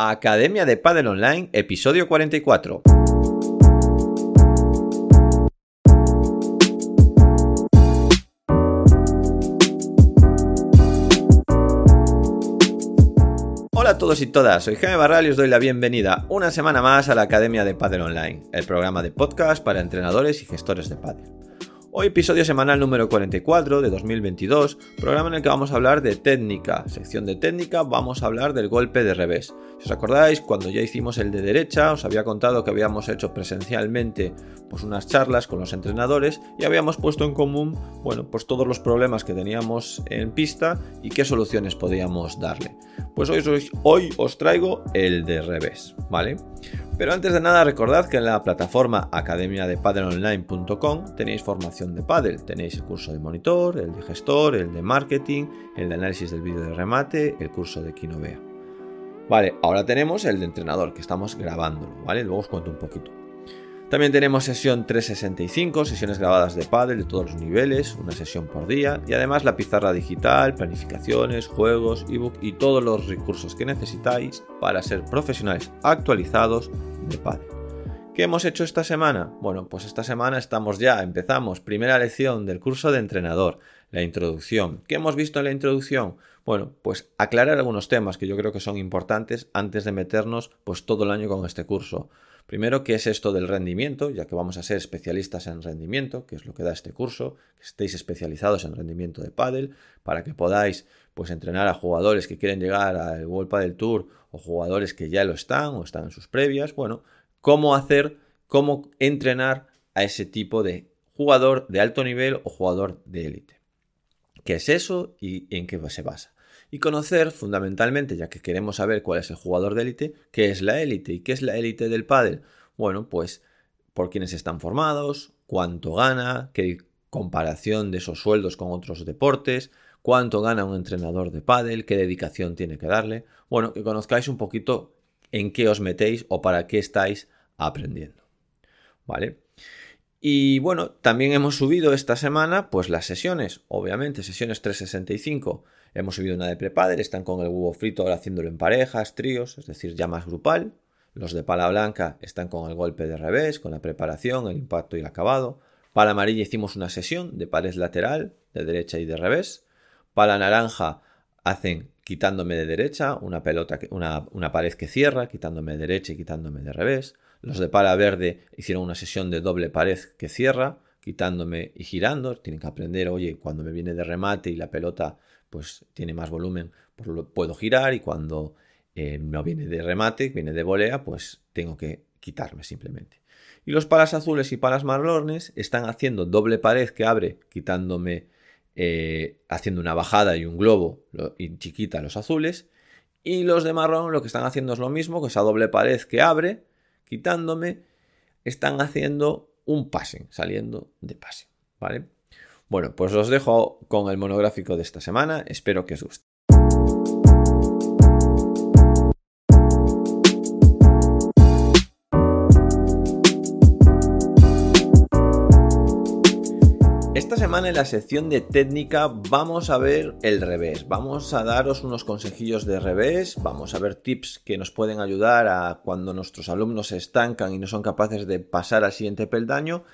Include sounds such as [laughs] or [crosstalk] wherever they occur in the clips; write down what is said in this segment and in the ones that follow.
Academia de Padel Online, episodio 44. Hola a todos y todas, soy Jaime Barral y os doy la bienvenida una semana más a la Academia de Padel Online, el programa de podcast para entrenadores y gestores de padel. Hoy episodio semanal número 44 de 2022, programa en el que vamos a hablar de técnica. Sección de técnica, vamos a hablar del golpe de revés. Si os acordáis, cuando ya hicimos el de derecha, os había contado que habíamos hecho presencialmente pues, unas charlas con los entrenadores y habíamos puesto en común, bueno, pues todos los problemas que teníamos en pista y qué soluciones podíamos darle. Pues hoy, hoy, hoy os traigo el de revés, ¿vale? Pero antes de nada recordad que en la plataforma academiadepadelonline.com tenéis formación de Padel. Tenéis el curso de monitor, el de gestor, el de marketing, el de análisis del vídeo de remate, el curso de Kinovea. Vale, ahora tenemos el de entrenador que estamos grabándolo, ¿vale? Luego os cuento un poquito. También tenemos sesión 365, sesiones grabadas de pádel de todos los niveles, una sesión por día y además la pizarra digital, planificaciones, juegos, ebook y todos los recursos que necesitáis para ser profesionales actualizados de pádel. ¿Qué hemos hecho esta semana? Bueno, pues esta semana estamos ya, empezamos, primera lección del curso de entrenador, la introducción. ¿Qué hemos visto en la introducción? Bueno, pues aclarar algunos temas que yo creo que son importantes antes de meternos pues todo el año con este curso. Primero, ¿qué es esto del rendimiento? Ya que vamos a ser especialistas en rendimiento, que es lo que da este curso, que estéis especializados en rendimiento de pádel, para que podáis pues entrenar a jugadores que quieren llegar al World Padel Tour o jugadores que ya lo están o están en sus previas. Bueno, cómo hacer, cómo entrenar a ese tipo de jugador de alto nivel o jugador de élite. ¿Qué es eso y en qué se basa? Y conocer fundamentalmente, ya que queremos saber cuál es el jugador de élite, qué es la élite y qué es la élite del pádel. Bueno, pues por quiénes están formados, cuánto gana, qué comparación de esos sueldos con otros deportes, cuánto gana un entrenador de pádel, qué dedicación tiene que darle. Bueno, que conozcáis un poquito en qué os metéis o para qué estáis aprendiendo. ¿Vale? Y bueno, también hemos subido esta semana pues las sesiones, obviamente, sesiones 365 Hemos subido una de prepader, están con el huevo frito ahora haciéndolo en parejas, tríos, es decir, ya más grupal. Los de pala blanca están con el golpe de revés, con la preparación, el impacto y el acabado. Pala amarilla hicimos una sesión de pared lateral, de derecha y de revés. Pala naranja hacen quitándome de derecha, una pelota, una pared que cierra, quitándome de derecha y quitándome de revés. Los de pala verde hicieron una sesión de doble pared que cierra, quitándome y girando. Tienen que aprender, oye, cuando me viene de remate y la pelota pues tiene más volumen, lo puedo girar y cuando eh, no viene de remate, viene de volea, pues tengo que quitarme simplemente. Y los palas azules y palas marrones están haciendo doble pared que abre, quitándome, eh, haciendo una bajada y un globo y chiquita los azules. Y los de marrón lo que están haciendo es lo mismo, que esa doble pared que abre, quitándome, están haciendo un passing, saliendo de passing, ¿vale? Bueno, pues os dejo con el monográfico de esta semana, espero que os guste. Esta semana en la sección de técnica vamos a ver el revés, vamos a daros unos consejillos de revés, vamos a ver tips que nos pueden ayudar a cuando nuestros alumnos se estancan y no son capaces de pasar al siguiente peldaño.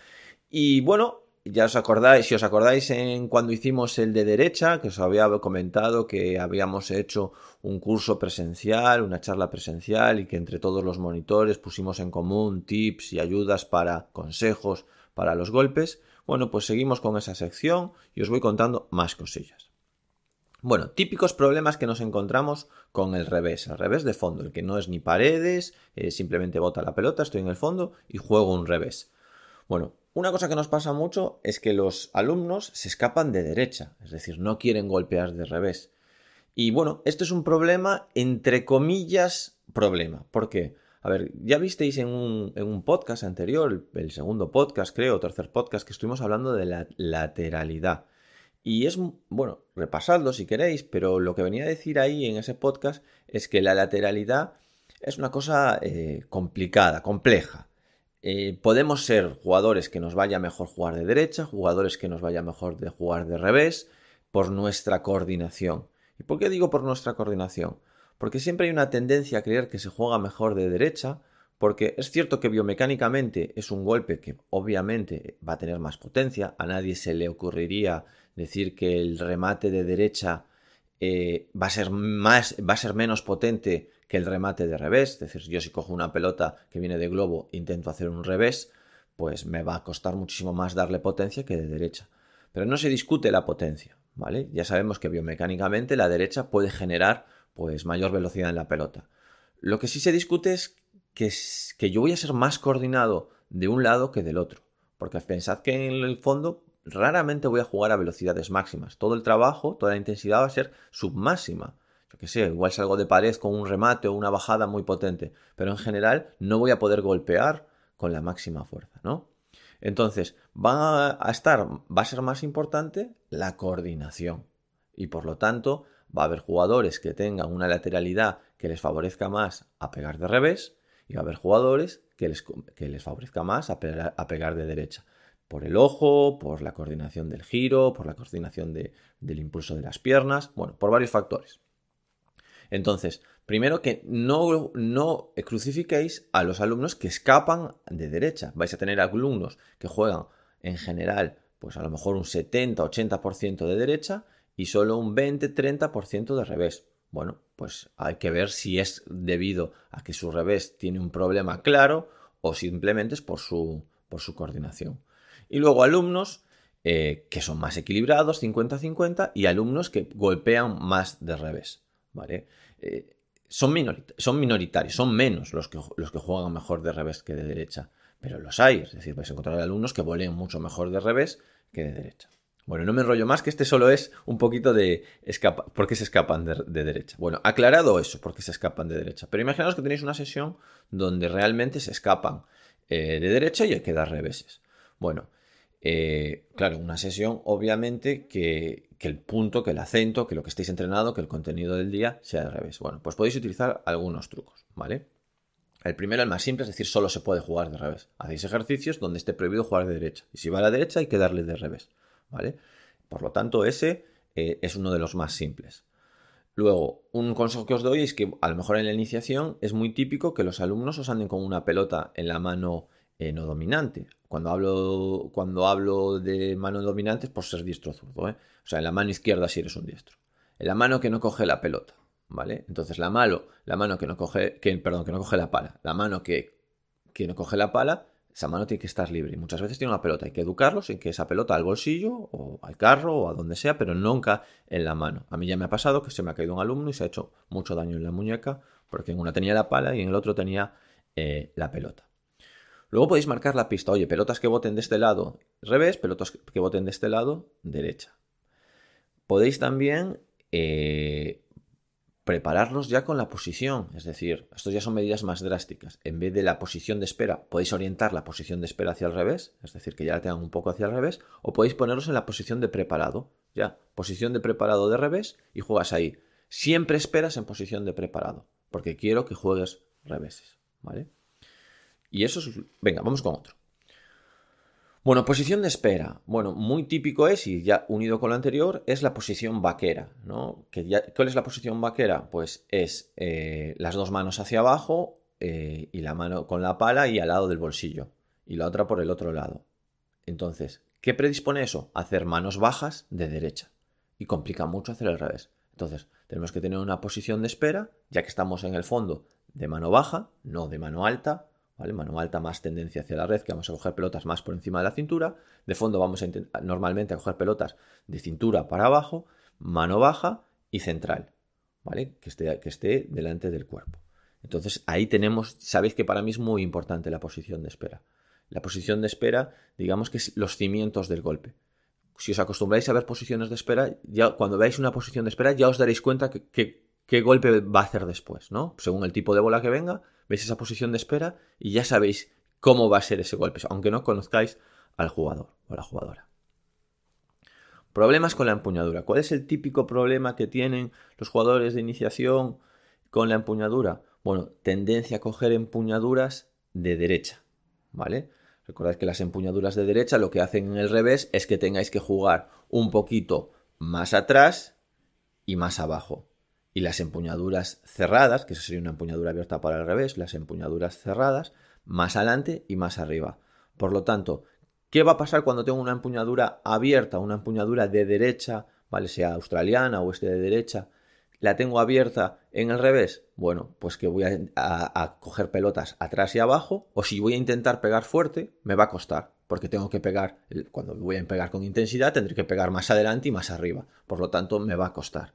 Y bueno, ya os acordáis, si os acordáis en cuando hicimos el de derecha, que os había comentado que habíamos hecho un curso presencial, una charla presencial y que entre todos los monitores pusimos en común tips y ayudas para consejos para los golpes. Bueno, pues seguimos con esa sección y os voy contando más cosillas. Bueno, típicos problemas que nos encontramos con el revés, el revés de fondo, el que no es ni paredes, eh, simplemente bota la pelota, estoy en el fondo y juego un revés. Bueno, una cosa que nos pasa mucho es que los alumnos se escapan de derecha, es decir, no quieren golpear de revés. Y bueno, esto es un problema, entre comillas, problema. ¿Por qué? A ver, ya visteis en un, podcast anterior, el, segundo podcast creo, tercer podcast, que estuvimos hablando de la lateralidad. Y es, bueno, repasadlo si queréis, pero lo que venía a decir ahí en ese podcast es que la lateralidad es una cosa eh, complicada, compleja. Eh, podemos ser jugadores que nos vaya mejor jugar de derecha, jugadores que nos vaya mejor de jugar de revés, por nuestra coordinación. ¿Y por qué digo por nuestra coordinación? Porque siempre hay una tendencia a creer que se juega mejor de derecha, porque es cierto que biomecánicamente es un golpe que obviamente va a tener más potencia, a nadie se le ocurriría decir que el remate de derecha eh, va, a ser más, va a ser menos potente que el remate de revés, es decir, yo si cojo una pelota que viene de globo intento hacer un revés, pues me va a costar muchísimo más darle potencia que de derecha. Pero no se discute la potencia, ¿vale? Ya sabemos que biomecánicamente la derecha puede generar pues mayor velocidad en la pelota. Lo que sí se discute es que, que yo voy a ser más coordinado de un lado que del otro. Porque pensad que en el fondo raramente voy a jugar a velocidades máximas. Todo el trabajo, toda la intensidad va a ser submáxima. Yo que sé, igual salgo de pared con un remate o una bajada muy potente, pero en general no voy a poder golpear con la máxima fuerza, ¿no? Entonces, va a estar, va a ser más importante la coordinación. Y por lo tanto, va a haber jugadores que tengan una lateralidad que les favorezca más a pegar de revés y va a haber jugadores que les, que les favorezca más a pegar, de derecha. Por el ojo, por la coordinación del giro, por la coordinación del impulso de las piernas, bueno, por varios factores. Entonces, primero que no, no crucifiquéis a los alumnos que escapan de derecha. Vais a tener alumnos que juegan en general, pues a lo mejor un 70-80% de derecha y solo un 20-30% de revés. Bueno, pues hay que ver si es debido a que su revés tiene un problema claro o simplemente es por su, por su coordinación. Y luego alumnos eh, que son más equilibrados, 50-50, y alumnos que golpean más de revés. ¿Vale? Eh, son, minoritarios, son menos los que, los que juegan mejor de revés que de derecha, pero los hay, es decir, vais a encontrar alumnos que voleen mucho mejor de revés que de derecha. Bueno, no me enrollo más, que este solo es un poquito de por qué se escapan de, derecha. Bueno, aclarado eso, por qué se escapan de derecha. Pero imaginaos que tenéis una sesión donde realmente se escapan eh, de derecha y hay que dar reveses. Bueno, eh, claro, una sesión obviamente que, que, el punto, que el acento, que lo que estéis entrenado, que el contenido del día sea al revés. Bueno, pues podéis utilizar algunos trucos, ¿vale? El primero, el más simple, es decir, solo se puede jugar de revés. Hacéis ejercicios donde esté prohibido jugar de derecha. Y si va a la derecha hay que darle de revés. ¿vale? Por lo tanto, ese eh, es uno de los más simples. Luego, un consejo que os doy es que a lo mejor en la iniciación es muy típico que los alumnos os anden con una pelota en la mano eh, no dominante. Cuando hablo, cuando hablo de mano dominante es por ser diestro zurdo. ¿eh? O sea, en la mano izquierda si eres un diestro. En la mano que no coge la pelota. ¿Vale? Entonces la mano, la mano que no coge, que, perdón, que no coge la pala, la mano que, que no coge la pala esa mano tiene que estar libre. Y muchas veces tiene una pelota. Hay que educarlos en que esa pelota al bolsillo o al carro o a donde sea, pero nunca en la mano. A mí ya me ha pasado que se me ha caído un alumno y se ha hecho mucho daño en la muñeca porque en una tenía la pala y en el otro tenía eh, la pelota. Luego podéis marcar la pista. Oye, pelotas que boten de este lado revés, pelotas que boten de este lado derecha. Podéis también eh, prepararlos ya con la posición, es decir, estos ya son medidas más drásticas. En vez de la posición de espera, podéis orientar la posición de espera hacia el revés, es decir, que ya la tengan un poco hacia el revés, o podéis ponerlos en la posición de preparado, ya, posición de preparado de revés y juegas ahí. Siempre esperas en posición de preparado, porque quiero que juegues reveses, ¿vale? Y eso es... Venga, vamos con otro. Bueno, posición de espera. Bueno, muy típico es, y ya unido con lo anterior, es la posición vaquera, ¿no? ¿Cuál es la posición vaquera? Pues es eh, las dos manos hacia abajo eh, y la mano con la pala y al lado del bolsillo, y la otra por el otro lado. Entonces, ¿qué predispone eso? Hacer manos bajas de derecha. Y complica mucho hacer el revés. Entonces, tenemos que tener una posición de espera, ya que estamos en el fondo de mano baja, no de mano alta, Mano alta más tendencia hacia la red, que vamos a coger pelotas más por encima de la cintura. De fondo vamos a normalmente a coger pelotas de cintura para abajo, mano baja y central, ¿vale? Que esté, que esté delante del cuerpo. Entonces ahí tenemos, sabéis que para mí es muy importante la posición de espera. La posición de espera, digamos que es los cimientos del golpe. Si os acostumbráis a ver posiciones de espera, ya cuando veáis una posición de espera ya os daréis cuenta que qué golpe va a hacer después, ¿no? Según el tipo de bola que venga, veis esa posición de espera y ya sabéis cómo va a ser ese golpe, aunque no conozcáis al jugador o la jugadora. Problemas con la empuñadura. ¿Cuál es el típico problema que tienen los jugadores de iniciación con la empuñadura? Bueno, tendencia a coger empuñaduras de derecha, ¿vale? Recordad que las empuñaduras de derecha lo que hacen en el revés es que tengáis que jugar un poquito más atrás y más abajo. Y las empuñaduras cerradas, que eso sería una empuñadura abierta para el revés, las empuñaduras cerradas, más adelante y más arriba. Por lo tanto, ¿qué va a pasar cuando tengo una empuñadura abierta, una empuñadura de derecha, ¿vale? Sea australiana o este de derecha, la tengo abierta en el revés, bueno, pues que voy a, coger pelotas atrás y abajo, o si voy a intentar pegar fuerte, me va a costar, porque tengo que pegar, cuando voy a pegar con intensidad, tendré que pegar más adelante y más arriba, por lo tanto me va a costar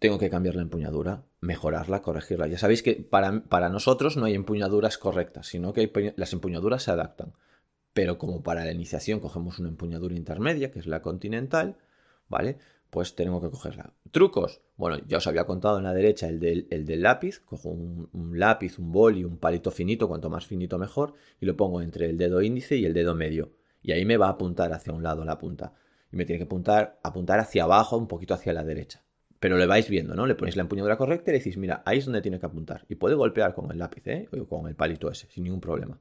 tengo que cambiar la empuñadura, mejorarla, corregirla. Ya sabéis que para, para nosotros no hay empuñaduras correctas, sino que las empuñaduras se adaptan. Pero como para la iniciación cogemos una empuñadura intermedia, que es la continental, ¿vale? Pues tenemos que cogerla. Trucos. Bueno, ya os había contado en la derecha el del, el del lápiz. Cojo un, lápiz, un boli, un palito finito, cuanto más finito mejor, y lo pongo entre el dedo índice y el dedo medio. Y ahí me va a apuntar hacia un lado la punta. Y me tiene que apuntar, apuntar hacia abajo, un poquito hacia la derecha pero le vais viendo, ¿no? Le ponéis la empuñadura correcta y le decís, mira, ahí es donde tiene que apuntar. Y puede golpear con el lápiz, ¿eh? O con el palito ese, sin ningún problema.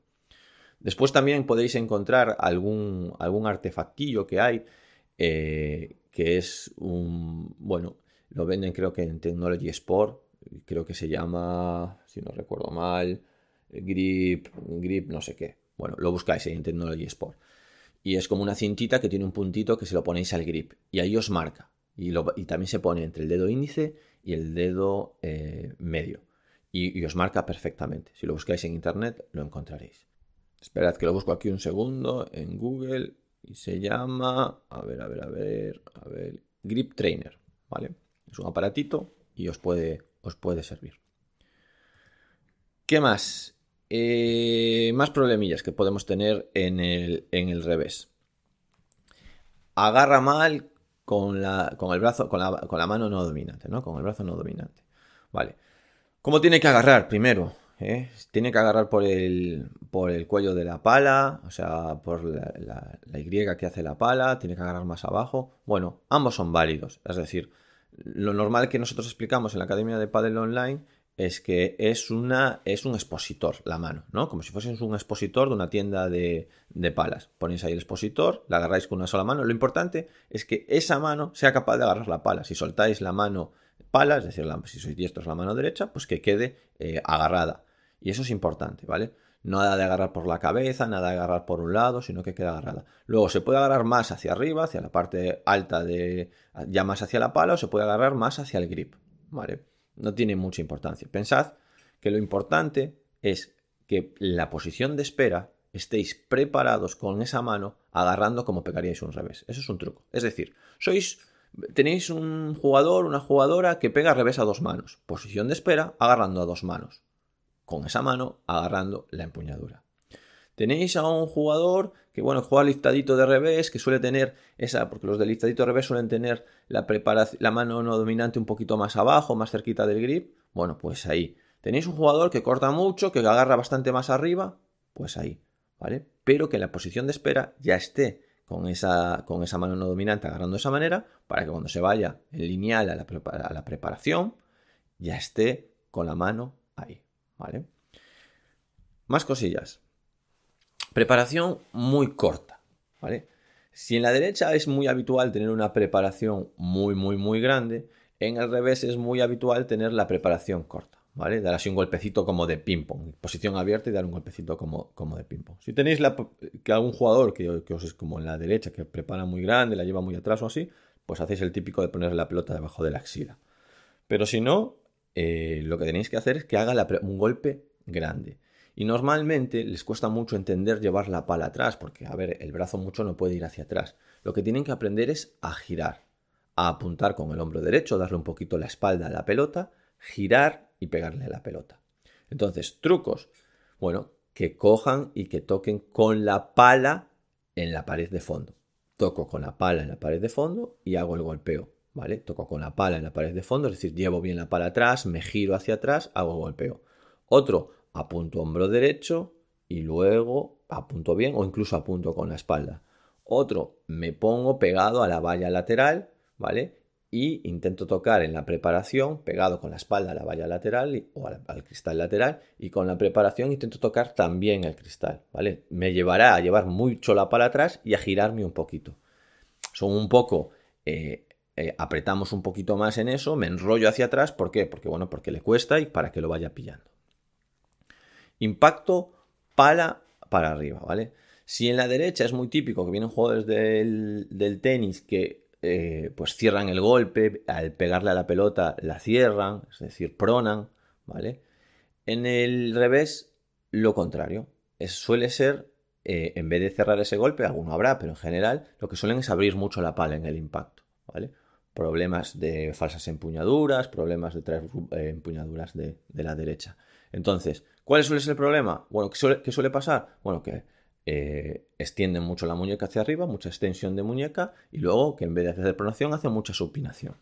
Después también podéis encontrar algún, algún artefactillo que hay, eh, que es un, bueno, lo venden creo que en Technology Sport, creo que se llama, si no recuerdo mal, grip, grip, no sé qué. Bueno, lo buscáis en Technology Sport. Y es como una cintita que tiene un puntito que se lo ponéis al grip. Y ahí os marca y, también se pone entre el dedo índice y el dedo eh, medio. Y, os marca perfectamente. Si lo buscáis en internet, lo encontraréis. Esperad que lo busco aquí un segundo en Google y se llama, a ver, a ver, a ver, a ver, Grip Trainer, ¿vale? Es un aparatito y os puede, os puede servir. ¿Qué más? Eh, más problemillas que podemos tener en el, en el revés. Agarra mal con, la, con el brazo, con la, con la, mano no dominante, ¿no? Con el brazo no dominante. Vale. ¿Cómo tiene que agarrar? Primero, ¿eh? tiene que agarrar por el, por el cuello de la pala, o sea, por la, la, Y que hace la pala, tiene que agarrar más abajo. Bueno, ambos son válidos. Es decir, lo normal que nosotros explicamos en la Academia de Padel Online es que es, una, es un expositor la mano, ¿no? Como si fuese un expositor de una tienda de, palas. Ponéis ahí el expositor, la agarráis con una sola mano. Lo importante es que esa mano sea capaz de agarrar la pala. Si soltáis la mano pala, es decir, si sois diestros la mano derecha, pues que quede eh, agarrada. Y eso es importante, ¿vale? Nada de agarrar por la cabeza, nada de agarrar por un lado, sino que quede agarrada. Luego se puede agarrar más hacia arriba, hacia la parte alta de. ya más hacia la pala, o se puede agarrar más hacia el grip, ¿vale? No tiene mucha importancia. Pensad que lo importante es que la posición de espera estéis preparados con esa mano agarrando como pegaríais un revés. Eso es un truco. Es decir, sois tenéis un jugador, una jugadora que pega revés a dos manos. Posición de espera agarrando a dos manos. Con esa mano agarrando la empuñadura. Tenéis a un jugador que, bueno, juega listadito de revés, que suele tener esa, porque los de listadito de revés suelen tener la, la mano no dominante un poquito más abajo, más cerquita del grip. Bueno, pues ahí. Tenéis un jugador que corta mucho, que agarra bastante más arriba, pues ahí, ¿vale? Pero que en la posición de espera ya esté con esa, con esa mano no dominante agarrando de esa manera, para que cuando se vaya en lineal a la, a la preparación, ya esté con la mano ahí, ¿vale? Más cosillas. Preparación muy corta, ¿vale? Si en la derecha es muy habitual tener una preparación muy, muy, muy grande, en el revés es muy habitual tener la preparación corta, ¿vale? Dar así un golpecito como de ping-pong, posición abierta y dar un golpecito como, como de ping-pong. Si tenéis que algún jugador que, que, os es como en la derecha, que prepara muy grande, la lleva muy atrás o así, pues hacéis el típico de poner la pelota debajo de la axila. Pero si no, eh, lo que tenéis que hacer es que haga un golpe grande. Y normalmente les cuesta mucho entender llevar la pala atrás, porque, a ver, el brazo mucho no puede ir hacia atrás. Lo que tienen que aprender es a girar, a apuntar con el hombro derecho, darle un poquito la espalda a la pelota, girar y pegarle a la pelota. Entonces, trucos. Bueno, que cojan y que toquen con la pala en la pared de fondo. Toco con la pala en la pared de fondo y hago el golpeo. ¿Vale? Toco con la pala en la pared de fondo, es decir, llevo bien la pala atrás, me giro hacia atrás, hago golpeo. Otro, apunto hombro derecho y luego apunto bien o incluso apunto con la espalda. Otro, me pongo pegado a la valla lateral, ¿vale? Y intento tocar en la preparación, pegado con la espalda a la valla lateral o al, cristal lateral, y con la preparación intento tocar también el cristal, ¿vale? Me llevará a llevar mucho la para atrás y a girarme un poquito. Son un poco eh, eh, apretamos un poquito más en eso, me enrollo hacia atrás, ¿por qué? Porque bueno, porque le cuesta y para que lo vaya pillando. Impacto pala para arriba, ¿vale? Si en la derecha es muy típico que vienen jugadores del, tenis que eh, pues cierran el golpe, al pegarle a la pelota la cierran, es decir, pronan, ¿vale? En el revés, lo contrario. Suele ser, eh, en vez de cerrar ese golpe, alguno habrá, pero en general lo que suelen es abrir mucho la pala en el impacto, ¿vale? Problemas de falsas empuñaduras, problemas de traer eh, empuñaduras de, la derecha. Entonces, ¿cuál suele ser el problema? Bueno, ¿qué suele pasar? Bueno, que eh, extienden mucho la muñeca hacia arriba, mucha extensión de muñeca, y luego que en vez de hacer pronación hace mucha supinación.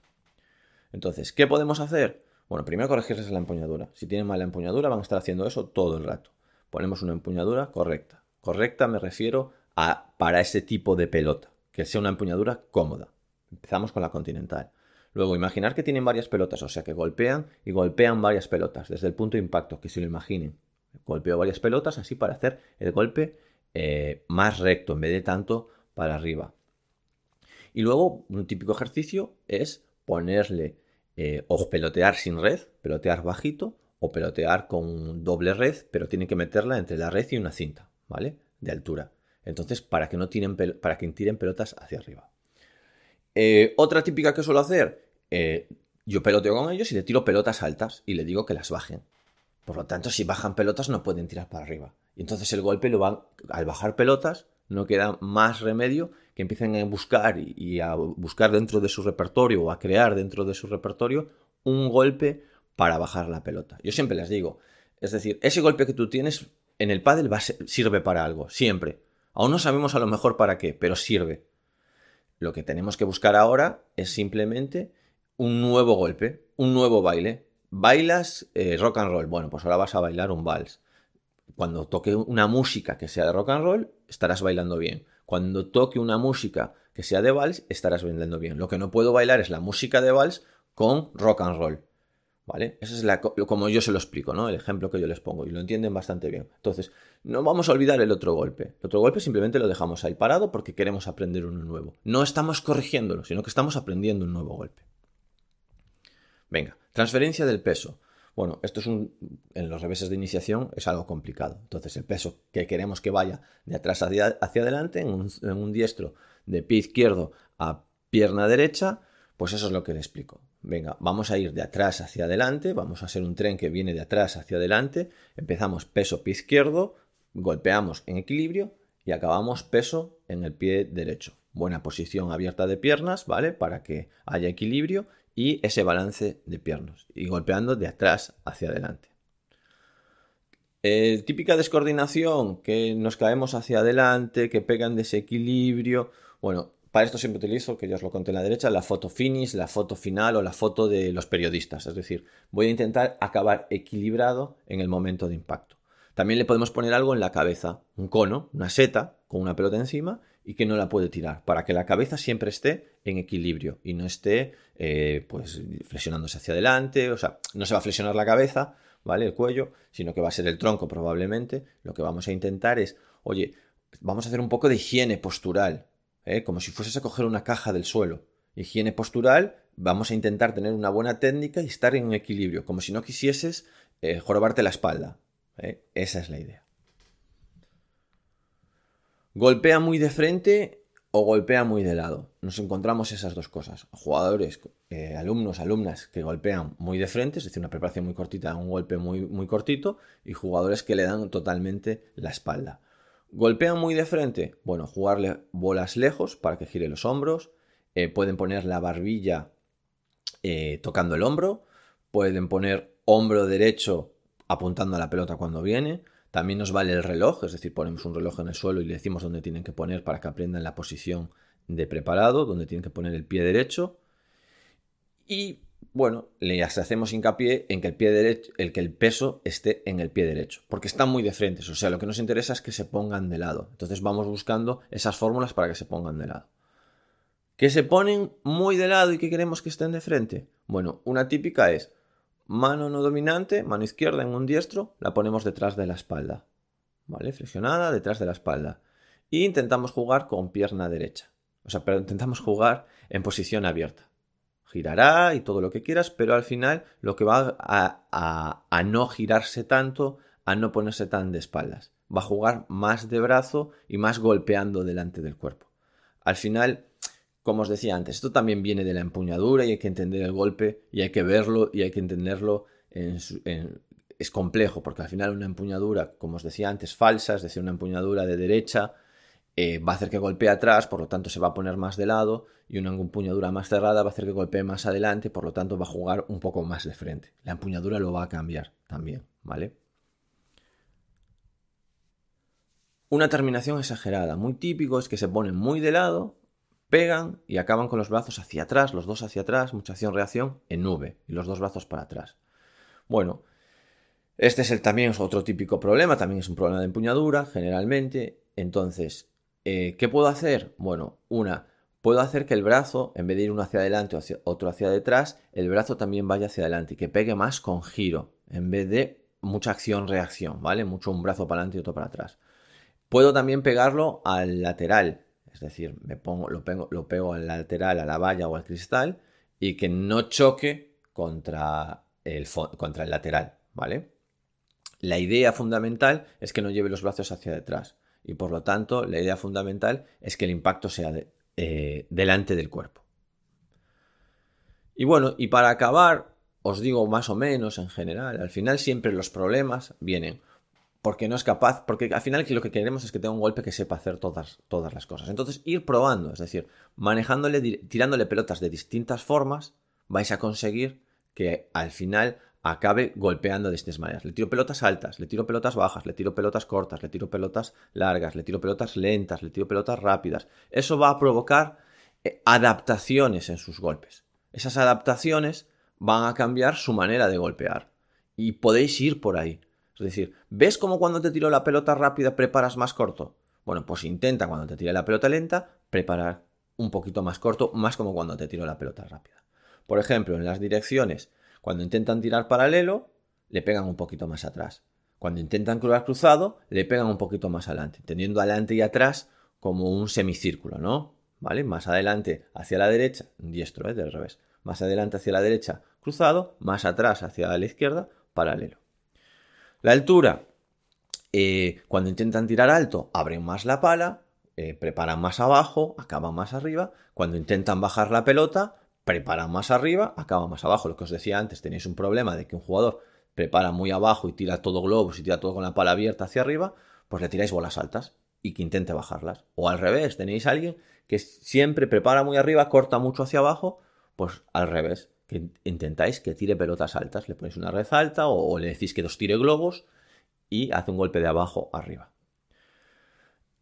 Entonces, ¿qué podemos hacer? Bueno, primero corregirles la empuñadura. Si tienen mala empuñadura, van a estar haciendo eso todo el rato. Ponemos una empuñadura correcta. Correcta me refiero a para ese tipo de pelota, que sea una empuñadura cómoda. Empezamos con la continental. Luego, imaginar que tienen varias pelotas, o sea que golpean y golpean varias pelotas desde el punto de impacto, que se lo imaginen. Golpeo varias pelotas así para hacer el golpe eh, más recto en vez de tanto para arriba. Y luego un típico ejercicio es ponerle eh, o pelotear sin red, pelotear bajito o pelotear con doble red, pero tiene que meterla entre la red y una cinta, ¿vale? De altura. Entonces, para que no tiren, para que tiren pelotas hacia arriba. Eh, otra típica que suelo hacer, yo peloteo con ellos y le tiro pelotas altas y le digo que las bajen. Por lo tanto, si bajan pelotas no pueden tirar para arriba. Y entonces el golpe lo van, al bajar pelotas, no queda más remedio que empiecen a buscar y, a buscar dentro de su repertorio o a crear dentro de su repertorio un golpe para bajar la pelota. Yo siempre les digo, es decir, ese golpe que tú tienes en el pádel sirve para algo, siempre. Aún no sabemos a lo mejor para qué, pero sirve. Lo que tenemos que buscar ahora es simplemente un nuevo golpe, un nuevo baile, ¿Bailas eh, rock and roll? Bueno, pues ahora vas a bailar un vals. Cuando toque una música que sea de rock and roll, estarás bailando bien. Cuando toque una música que sea de vals, estarás bailando bien. Lo que no puedo bailar es la música de vals con rock and roll. ¿Vale? Eso es la, como yo se lo explico, ¿no? El ejemplo que yo les pongo y lo entienden bastante bien. Entonces, no vamos a olvidar el otro golpe. El otro golpe simplemente lo dejamos ahí parado porque queremos aprender uno nuevo. No estamos corrigiéndolo, sino que estamos aprendiendo un nuevo golpe. Venga, transferencia del peso. Bueno, esto es un, en los reveses de iniciación es algo complicado. Entonces, el peso que queremos que vaya de atrás hacia, adelante, en un, diestro de pie izquierdo a pierna derecha, pues eso es lo que le explico. Venga, vamos a ir de atrás hacia adelante, vamos a hacer un tren que viene de atrás hacia adelante, empezamos peso pie izquierdo, golpeamos en equilibrio y acabamos peso en el pie derecho. Buena posición abierta de piernas, ¿vale? Para que haya equilibrio y ese balance de piernas y golpeando de atrás hacia adelante. Eh, típica descoordinación, que nos caemos hacia adelante, que pegan desequilibrio. Bueno, para esto siempre utilizo, que ya os lo conté en la derecha, la foto finish, la foto final o la foto de los periodistas. Es decir, voy a intentar acabar equilibrado en el momento de impacto. También le podemos poner algo en la cabeza, un cono, una seta con una pelota encima y que no la puede tirar, para que la cabeza siempre esté en equilibrio y no esté eh, pues flexionándose hacia adelante, o sea, no se va a flexionar la cabeza, ¿vale? El cuello, sino que va a ser el tronco probablemente. Lo que vamos a intentar es, oye, vamos a hacer un poco de higiene postural, ¿eh? como si fueses a coger una caja del suelo. Higiene postural, vamos a intentar tener una buena técnica y estar en equilibrio, como si no quisieses eh, jorobarte la espalda. Esa es la idea. Golpea muy de frente o golpea muy de lado. Nos encontramos esas dos cosas. Jugadores, eh, alumnos, alumnas que golpean muy de frente, es decir, una preparación muy cortita, un golpe muy, muy cortito, y jugadores que le dan totalmente la espalda. ¿Golpean muy de frente? Bueno, jugarle bolas lejos para que gire los hombros. Eh, pueden poner la barbilla eh, tocando el hombro. Pueden poner hombro derecho apuntando a la pelota cuando viene. También nos vale el reloj, es decir, ponemos un reloj en el suelo y le decimos dónde tienen que poner para que aprendan la posición de preparado, dónde tienen que poner el pie derecho. Y bueno, le hacemos hincapié en que el pie derecho, el que el peso esté en el pie derecho, porque están muy de frente, o sea, lo que nos interesa es que se pongan de lado. Entonces vamos buscando esas fórmulas para que se pongan de lado. ¿Que se ponen muy de lado y que queremos que estén de frente? Bueno, una típica es Mano no dominante, mano izquierda en un diestro, la ponemos detrás de la espalda. ¿Vale? Flexionada detrás de la espalda. Y intentamos jugar con pierna derecha. O sea, pero [laughs] intentamos jugar en posición abierta. Girará y todo lo que quieras, pero al final lo que va a, a, no girarse tanto, a no ponerse tan de espaldas. Va a jugar más de brazo y más golpeando delante del cuerpo. Al final, como os decía antes, esto también viene de la empuñadura y hay que entender el golpe y hay que verlo y hay que entenderlo es complejo, porque al final una empuñadura, como os decía antes, falsa, es decir, una empuñadura de derecha, eh, va a hacer que golpee atrás, por lo tanto se va a poner más de lado, y una empuñadura más cerrada va a hacer que golpee más adelante, por lo tanto va a jugar un poco más de frente. La empuñadura lo va a cambiar también, ¿vale? Una terminación exagerada, muy típico, es que se ponen muy de lado, pegan y acaban con los brazos hacia atrás, los dos hacia atrás, mucha acción-reacción, en nube, y los dos brazos para atrás. Bueno, este es el, también otro típico problema, también es un problema de empuñadura, generalmente. Entonces, eh, ¿Qué puedo hacer? Bueno, una, puedo hacer que el brazo, en vez de ir uno hacia adelante o otro hacia detrás, el brazo también vaya hacia adelante y que pegue más con giro, en vez de mucha acción-reacción, ¿vale? Mucho un brazo para adelante y otro para atrás. Puedo también pegarlo al lateral, es decir, me pongo, lo, lo pego al lateral, a la valla o al cristal y que no choque contra el, contra el lateral, ¿vale? La idea fundamental es que no lleve los brazos hacia detrás y por lo tanto la idea fundamental es que el impacto sea eh, delante del cuerpo. Y bueno, y para acabar, os digo más o menos en general, al final siempre los problemas vienen porque no es capaz, porque al final lo que queremos es que tenga un golpe que sepa hacer todas, todas las cosas. Entonces, ir probando, es decir, manejándole, tirándole pelotas de distintas formas, vais a conseguir que al final acabe golpeando de estas maneras. Le tiro pelotas altas, le tiro pelotas bajas, le tiro pelotas cortas, le tiro pelotas largas, le tiro pelotas lentas, le tiro pelotas rápidas. Eso va a provocar eh, adaptaciones en sus golpes. Esas adaptaciones van a cambiar su manera de golpear. Y podéis ir por ahí. Es decir, ¿ves cómo cuando te tiro la pelota rápida preparas más corto? Bueno, pues intenta cuando te tire la pelota lenta preparar un poquito más corto, más como cuando te tiro la pelota rápida. Por ejemplo, en las direcciones cuando intentan tirar paralelo, le pegan un poquito más atrás. Cuando intentan cruzar cruzado, le pegan un poquito más adelante, teniendo adelante y atrás como un semicírculo, ¿no? ¿Vale? Más adelante hacia la derecha, diestro, ¿eh? Del revés. Más adelante hacia la derecha, cruzado, más atrás hacia la izquierda, paralelo. La altura, eh, cuando intentan tirar alto, abren más la pala, eh, preparan más abajo, acaban más arriba. Cuando intentan bajar la pelota, prepara más arriba, acaba más abajo. Lo que os decía antes, tenéis un problema de que un jugador prepara muy abajo y tira todo globos y tira todo con la pala abierta hacia arriba, pues le tiráis bolas altas y que intente bajarlas. O al revés, tenéis a alguien que siempre prepara muy arriba, corta mucho hacia abajo, pues al revés, que intentáis que tire pelotas altas. Le ponéis una red alta o, o le decís que os tire globos y hace un golpe de abajo arriba.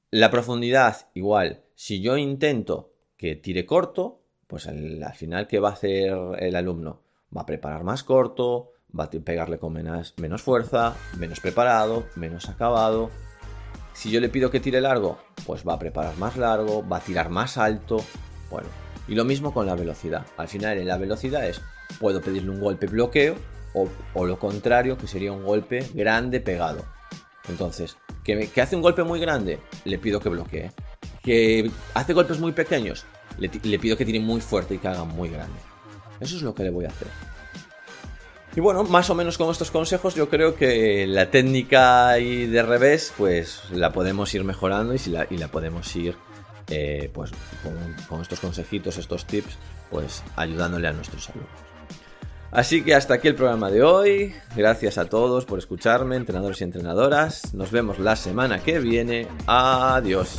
La profundidad, igual, si yo intento que tire corto, pues al final, ¿qué va a hacer el alumno? Va a preparar más corto, va a pegarle con menos, fuerza, menos preparado, menos acabado. Si yo le pido que tire largo, pues va a preparar más largo, va a tirar más alto. Bueno, y lo mismo con la velocidad. Al final, en la velocidad es, puedo pedirle un golpe bloqueo o, lo contrario, que sería un golpe grande pegado. Entonces, que hace un golpe muy grande, le pido que bloquee. Que hace golpes muy pequeños, le, pido que tire muy fuerte y que haga muy grande. Eso es lo que le voy a hacer. Y bueno, más o menos con estos consejos yo creo que la técnica de revés pues la podemos ir mejorando y, la, y podemos ir eh, pues con, estos consejitos, estos tips, pues ayudándole a nuestros alumnos. Así que hasta aquí el programa de hoy. Gracias a todos por escucharme, entrenadores y entrenadoras. Nos vemos la semana que viene. Adiós.